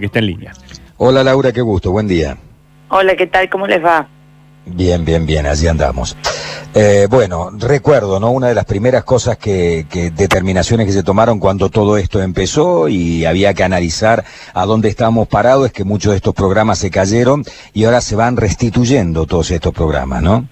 que está en línea. Hola Laura, qué gusto, buen día. Hola, ¿qué tal? ¿Cómo les va? Bien, bien, bien, así andamos. Eh, bueno, recuerdo, ¿no? Una de las primeras cosas que, que, determinaciones que se tomaron cuando todo esto empezó y había que analizar a dónde estábamos parados es que muchos de estos programas se cayeron y ahora se van restituyendo todos estos programas, ¿no?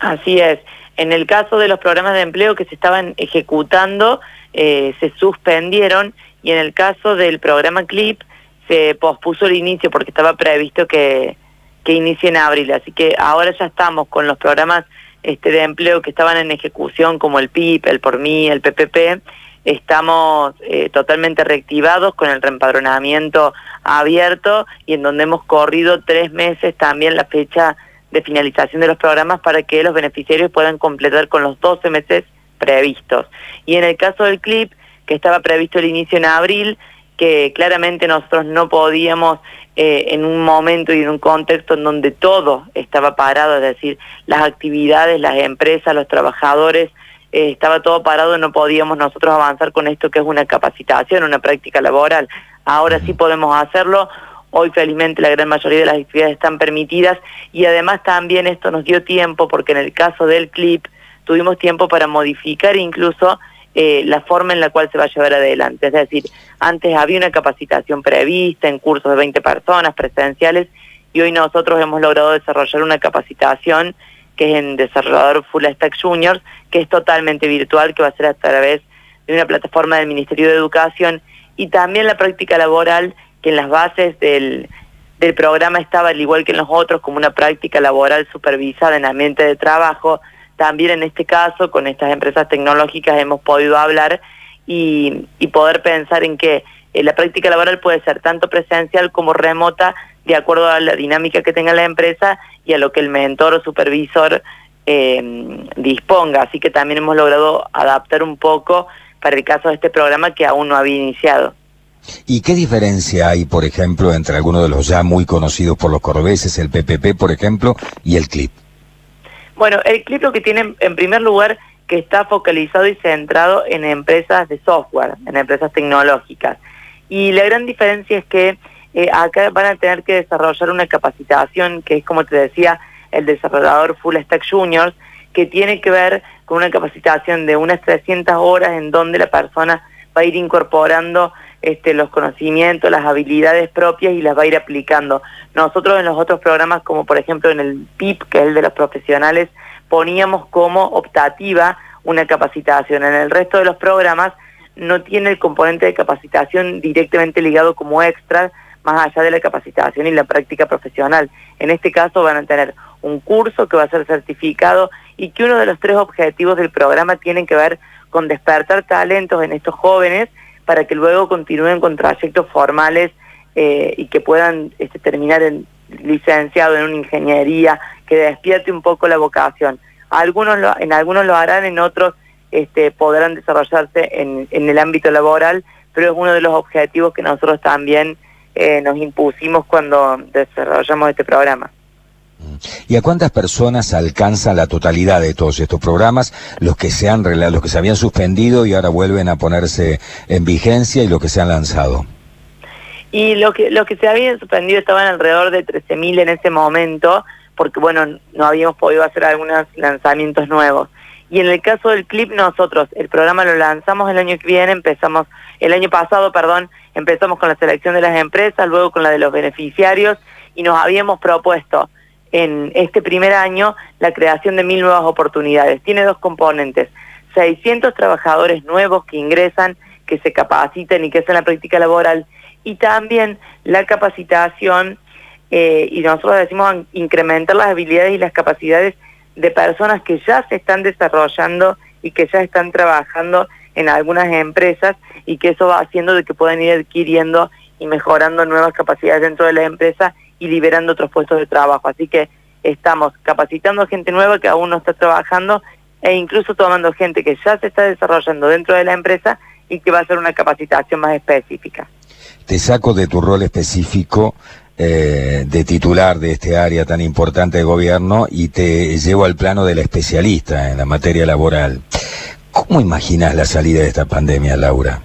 Así es. En el caso de los programas de empleo que se estaban ejecutando, eh, se suspendieron y en el caso del programa CLIP, se pospuso el inicio porque estaba previsto que, que inicie en abril. Así que ahora ya estamos con los programas este, de empleo que estaban en ejecución, como el PIP, el Por Mí, el PPP. Estamos eh, totalmente reactivados con el reempadronamiento abierto y en donde hemos corrido tres meses también la fecha de finalización de los programas para que los beneficiarios puedan completar con los 12 meses previstos. Y en el caso del CLIP, que estaba previsto el inicio en abril, que claramente nosotros no podíamos eh, en un momento y en un contexto en donde todo estaba parado, es decir, las actividades, las empresas, los trabajadores, eh, estaba todo parado, no podíamos nosotros avanzar con esto que es una capacitación, una práctica laboral. Ahora sí podemos hacerlo. Hoy felizmente la gran mayoría de las actividades están permitidas y además también esto nos dio tiempo porque en el caso del CLIP tuvimos tiempo para modificar incluso eh, la forma en la cual se va a llevar adelante. Es decir, antes había una capacitación prevista en cursos de 20 personas presenciales y hoy nosotros hemos logrado desarrollar una capacitación que es en desarrollador Full Stack Juniors, que es totalmente virtual, que va a ser a través de una plataforma del Ministerio de Educación y también la práctica laboral, que en las bases del, del programa estaba, al igual que en los otros, como una práctica laboral supervisada en ambiente de trabajo, también en este caso, con estas empresas tecnológicas hemos podido hablar y, poder pensar en que eh, la práctica laboral puede ser tanto presencial como remota, de acuerdo a la dinámica que tenga la empresa y a lo que el mentor o supervisor eh, disponga. Así que también hemos logrado adaptar un poco para el caso de este programa que aún no había iniciado. ¿Y qué diferencia hay, por ejemplo, entre algunos de los ya muy conocidos por los cordobeses, el PPP, por ejemplo, y el CLIP? Bueno, el clip lo que tiene en primer lugar que está focalizado y centrado en empresas de software, en empresas tecnológicas. Y la gran diferencia es que eh, acá van a tener que desarrollar una capacitación que es, como te decía, el desarrollador Full Stack Juniors, que tiene que ver con una capacitación de unas 300 horas en donde la persona va a ir incorporando este, los conocimientos, las habilidades propias y las va a ir aplicando. Nosotros en los otros programas, como por ejemplo en el PIP, que es el de los profesionales, poníamos como optativa una capacitación. En el resto de los programas no tiene el componente de capacitación directamente ligado como extra, más allá de la capacitación y la práctica profesional. En este caso van a tener un curso que va a ser certificado y que uno de los tres objetivos del programa tienen que ver con despertar talentos en estos jóvenes para que luego continúen con trayectos formales eh, y que puedan este, terminar en licenciado en una ingeniería, que despierte un poco la vocación. Algunos en algunos lo harán, en otros este, podrán desarrollarse en, el ámbito laboral, pero es uno de los objetivos que nosotros también eh, nos impusimos cuando desarrollamos este programa. ¿Y a cuántas personas alcanza la totalidad de todos estos programas, los que se han los que se habían suspendido y ahora vuelven a ponerse en vigencia y los que se han lanzado? Y los que los que se habían suspendido estaban alrededor de 13.000 en ese momento, porque bueno, no habíamos podido hacer algunos lanzamientos nuevos. Y en el caso del clip nosotros el programa lo lanzamos el año que viene, empezamos el año pasado, perdón, empezamos con la selección de las empresas, luego con la de los beneficiarios y nos habíamos propuesto en este primer año la creación de mil nuevas oportunidades. Tiene dos componentes, 600 trabajadores nuevos que ingresan, que se capacitan y que hacen la práctica laboral, y también la capacitación, eh, y nosotros decimos incrementar las habilidades y las capacidades de personas que ya se están desarrollando y que ya están trabajando en algunas empresas y que eso va haciendo de que puedan ir adquiriendo y mejorando nuevas capacidades dentro de la empresa y liberando otros puestos de trabajo. Así que estamos capacitando gente nueva que aún no está trabajando e incluso tomando gente que ya se está desarrollando dentro de la empresa y que va a hacer una capacitación más específica. Te saco de tu rol específico eh, de titular de este área tan importante de gobierno y te llevo al plano del especialista en la materia laboral. ¿Cómo imaginas la salida de esta pandemia, Laura?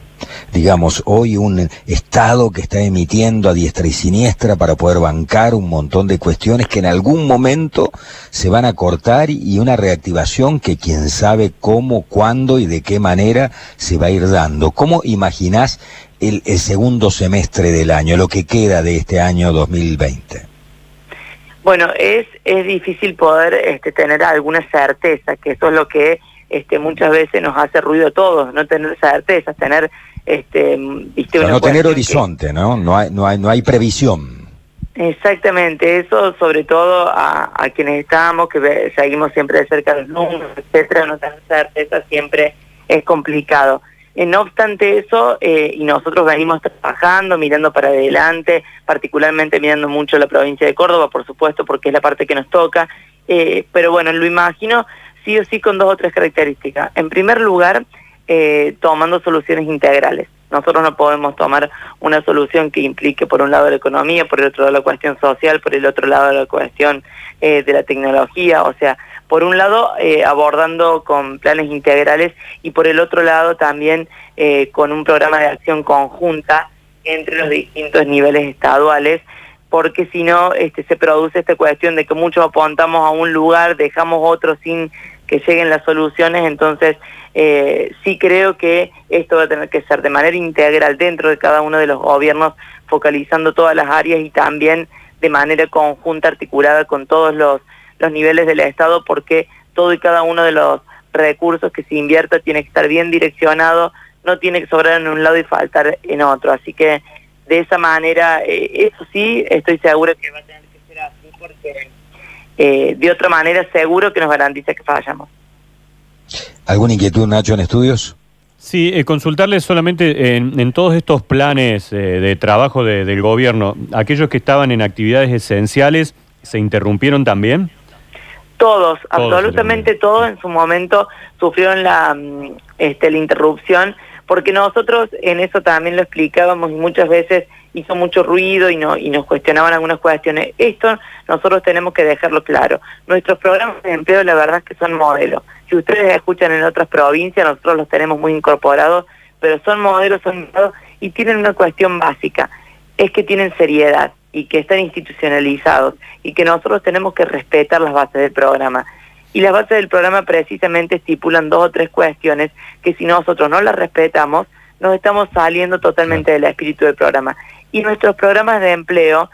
Digamos, hoy un Estado que está emitiendo a diestra y siniestra para poder bancar un montón de cuestiones que en algún momento se van a cortar y una reactivación que quién sabe cómo, cuándo y de qué manera se va a ir dando. ¿Cómo imaginás el, segundo semestre del año, lo que queda de este año 2020? Bueno, es, es difícil poder este, tener alguna certeza, que eso es lo que este, muchas veces nos hace ruido a todos, no tener certeza, tener este, no tener horizonte, ¿no? No hay, no hay, no hay previsión. Exactamente, eso sobre todo a, quienes estamos, que seguimos siempre de cerca los números, etcétera, no tener certeza siempre es complicado. Eh, no obstante eso, eh, y nosotros venimos trabajando, mirando para adelante, particularmente mirando mucho la provincia de Córdoba, por supuesto, porque es la parte que nos toca, eh, pero bueno, lo imagino sí o sí con dos o tres características. En primer lugar, eh, tomando soluciones integrales. Nosotros no podemos tomar una solución que implique por un lado la economía, por el otro lado la cuestión social, por el otro lado la cuestión eh, de la tecnología, o sea, por un lado eh, abordando con planes integrales y por el otro lado también con un programa de acción conjunta entre los distintos niveles estaduales porque si no este, se produce esta cuestión de que muchos apuntamos a un lugar, dejamos otro sin que lleguen las soluciones, entonces eh, sí creo que esto va a tener que ser de manera integral dentro de cada uno de los gobiernos, focalizando todas las áreas y también de manera conjunta, articulada con todos los, los niveles del Estado, porque todo y cada uno de los recursos que se invierta tiene que estar bien direccionado, no tiene que sobrar en un lado y faltar en otro. Así que de esa manera, eh, eso sí, estoy seguro que va a tener que ser así, porque eh, de otra manera seguro que nos garantiza que fallamos. ¿Alguna inquietud, Nacho, en estudios? Sí, eh, consultarles solamente en, todos estos planes eh, de trabajo del gobierno, aquellos que estaban en actividades esenciales, ¿se interrumpieron también? Todos, absolutamente todos en su momento sufrieron la, mm, este, la interrupción, porque nosotros en eso también lo explicábamos y muchas veces hizo mucho ruido y, no, y nos cuestionaban algunas cuestiones. Esto nosotros tenemos que dejarlo claro. Nuestros programas de empleo la verdad es que son modelos. Si ustedes escuchan en otras provincias, nosotros los tenemos muy incorporados, pero son modelos, son y tienen una cuestión básica, es que tienen seriedad y que están institucionalizados y que nosotros tenemos que respetar las bases del programa. Y las bases del programa precisamente estipulan dos o tres cuestiones que si nosotros no las respetamos, nos estamos saliendo totalmente del espíritu del programa. Y nuestros programas de empleo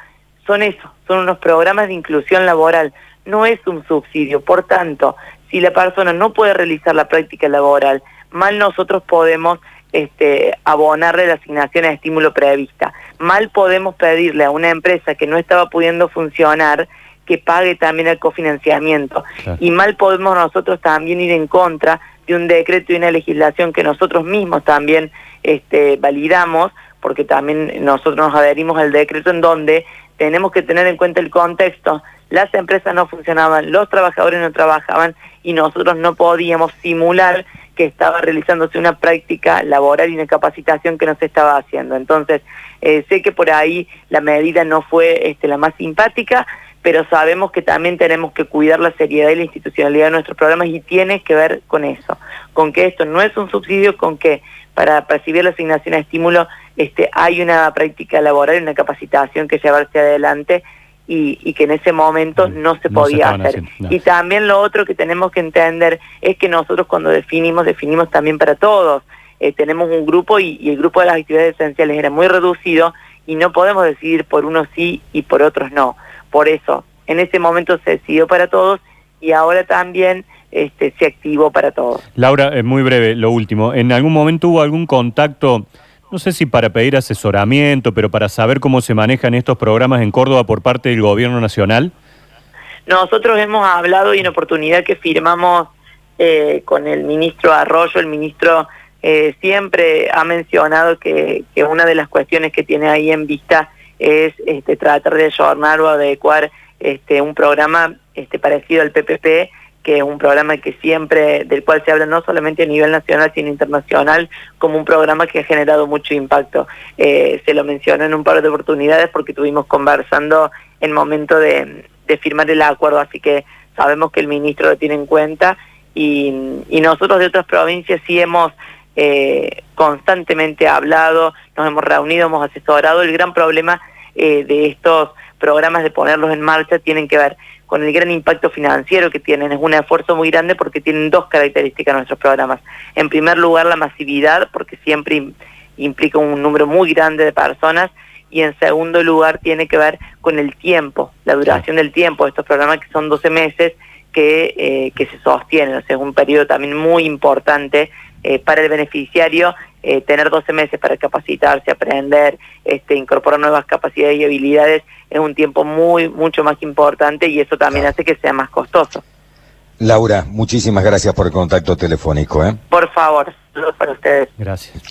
son eso, son unos programas de inclusión laboral, no es un subsidio. Por tanto, si la persona no puede realizar la práctica laboral, mal nosotros podemos este, abonarle la asignación de estímulo prevista. Mal podemos pedirle a una empresa que no estaba pudiendo funcionar que pague también el cofinanciamiento. Y mal podemos nosotros también ir en contra de un decreto y una legislación que nosotros mismos también este, validamos porque también nosotros nos adherimos al decreto en donde tenemos que tener en cuenta el contexto. Las empresas no funcionaban, los trabajadores no trabajaban y nosotros no podíamos simular que estaba realizándose una práctica laboral y una capacitación que no se estaba haciendo. Entonces, eh, sé que por ahí la medida no fue este, la más simpática, pero sabemos que también tenemos que cuidar la seriedad y la institucionalidad de nuestros programas y tiene que ver con eso, con que esto no es un subsidio, con que para percibir la asignación a estímulo este, hay una práctica laboral, una capacitación que llevarse adelante y, que en ese momento mm, no se podía hacer. Y también lo otro que tenemos que entender es que nosotros cuando definimos, definimos también para todos. Eh, tenemos un grupo y, y, el grupo de las actividades esenciales era muy reducido y no podemos decidir por unos sí y por otros no. Por eso, en ese momento se decidió para todos y ahora también este, se activó para todos. Laura, es muy breve, lo último. ¿En algún momento hubo algún contacto, no sé si para pedir asesoramiento, pero para saber cómo se manejan estos programas en Córdoba por parte del gobierno nacional? Nosotros hemos hablado y en oportunidad que firmamos eh, con el ministro Arroyo, el ministro eh, siempre ha mencionado que, que, una de las cuestiones que tiene ahí en vista es este, tratar de ayornar o adecuar este, un programa este, parecido al PPP que es un programa que siempre, del cual se habla no solamente a nivel nacional, sino internacional, como un programa que ha generado mucho impacto. Eh, se lo mencionó en un par de oportunidades porque estuvimos conversando en momento de, firmar el acuerdo, así que sabemos que el ministro lo tiene en cuenta y, nosotros de otras provincias sí hemos eh, constantemente hablado, nos hemos reunido, hemos asesorado. El gran problema eh, de estos programas de ponerlos en marcha tienen que ver con el gran impacto financiero que tienen. Es un esfuerzo muy grande porque tienen dos características nuestros programas. En primer lugar, la masividad, porque siempre implica un número muy grande de personas. Y en segundo lugar, tiene que ver con el tiempo, la duración del tiempo de estos programas, que son 12 meses, que, eh, que se sostienen. O sea, es un periodo también muy importante eh, para el beneficiario eh, tener 12 meses para capacitarse, aprender, este, incorporar nuevas capacidades y habilidades es un tiempo muy, mucho más importante y eso también hace que sea más costoso. Laura, muchísimas gracias por el contacto telefónico. ¿eh? Por favor, para ustedes. Gracias.